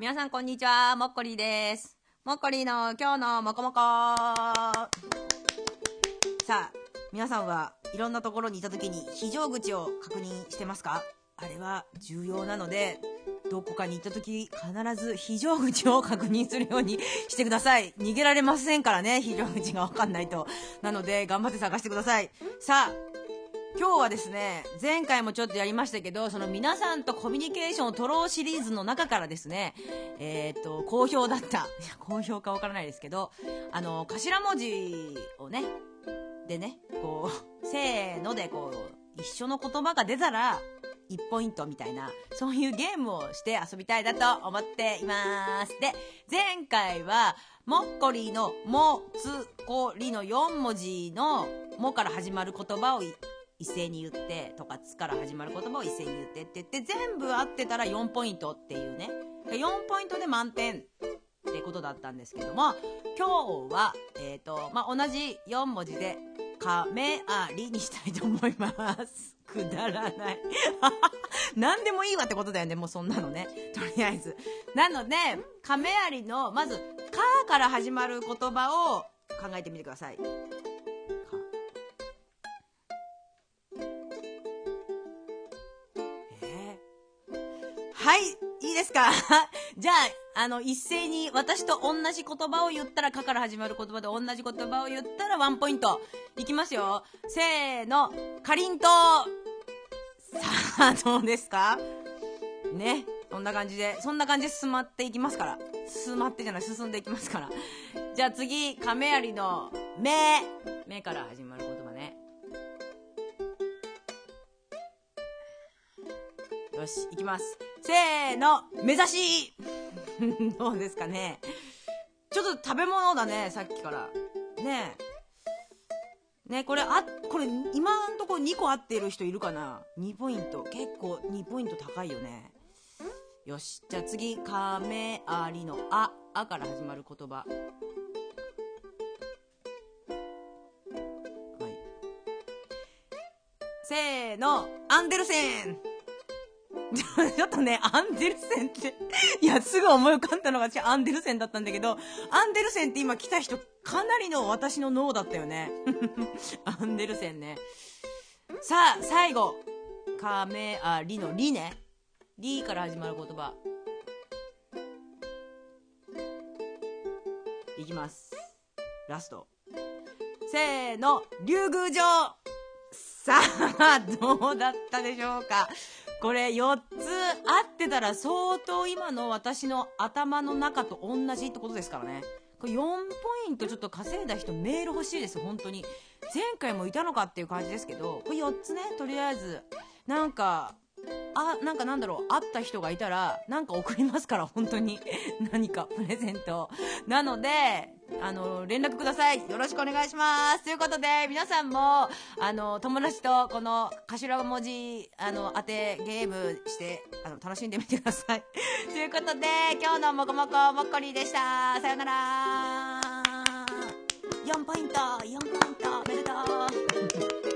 皆さんこんにちは、もっこりです。もっこりの今日のもこもこさあ、皆さんはいろんなところにいた時に非常口を確認してますか？あれは重要なので、どこかに行った時必ず非常口を確認するようにしてください。逃げられませんからね、非常口がわかんないと。なので頑張って探してください。さあ、今日はですね、前回もちょっとやりましたけど、その皆さんとコミュニケーションを取ろうシリーズの中からですね、えっ、と、好評だった、いや、好評かわからないですけど、あの、頭文字をね、でね、こう、せーのでこう、一緒の言葉が出たら、1ポイントみたいな、そういうゲームをして遊びたいなと思っています。で、前回は、もっこりの、も、つ、こりの4文字の、もから始まる言葉を一斉に言ってとか、つから始まる言葉を一斉に言ってって言って、全部合ってたら4ポイントっていうね。4ポイントで満点ってことだったんですけども、今日は、えっ、ー、と、まあ、同じ4文字で、かめありにしたいと思います。くだらない。何でもいいわってことだよね、もうそんなのね。とりあえず。なので、亀有の、まず、かから始まる言葉を考えてみてください。はい、いいですか？じゃあ、あの、一斉に私と同じ言葉を言ったら、かから始まる言葉で同じ言葉を言ったらワンポイント。いきますよ。せーの、かりんとう。さあ、どうですか？ね。そんな感じで、そんな感じで進まっていきますから。進まってじゃない、進んでいきますから。じゃあ次、亀有の、目。目から始まる言葉ね。よし、いきます。せーの、目指し どうですかね。ちょっと食べ物だね、さっきから。ねえ。ねこれ、あ、これ、今んとこ2個合ってる人いるかな ?2 ポイント。結構2ポイント高いよね。よし。じゃあ次、亀有のあ、あから始まる言葉。はい。せーの、アンデルセン ちょっとね、アンデルセンって、いや、すぐ思い浮かんだのがアンデルセンだったんだけど、アンデルセンって今来た人、かなりの私の脳だったよね。アンデルセンね。さあ、最後。カメあリのリね。リから始まる言葉。いきます。ラスト。せーの、竜宮城さあ、どうだったでしょうか？これ4つ合ってたら相当今の私の頭の中と同じってことですからね。これ4ポイントちょっと稼いだ人メール欲しいです、本当に。前回もいたのかっていう感じですけど、これ4つね、とりあえず。なんか、あ、なんかなんだろう、会った人がいたら、なんか送りますから、本当に。何か、プレゼント。なので、あの、連絡ください。よろしくお願いします。ということで、皆さんも、あの、友達とこの頭文字、あの、当てゲームして、あの、楽しんでみてください。ということで、今日のもこもこもっこりでした。さよなら。4ポイント、4ポイント、おめでとう。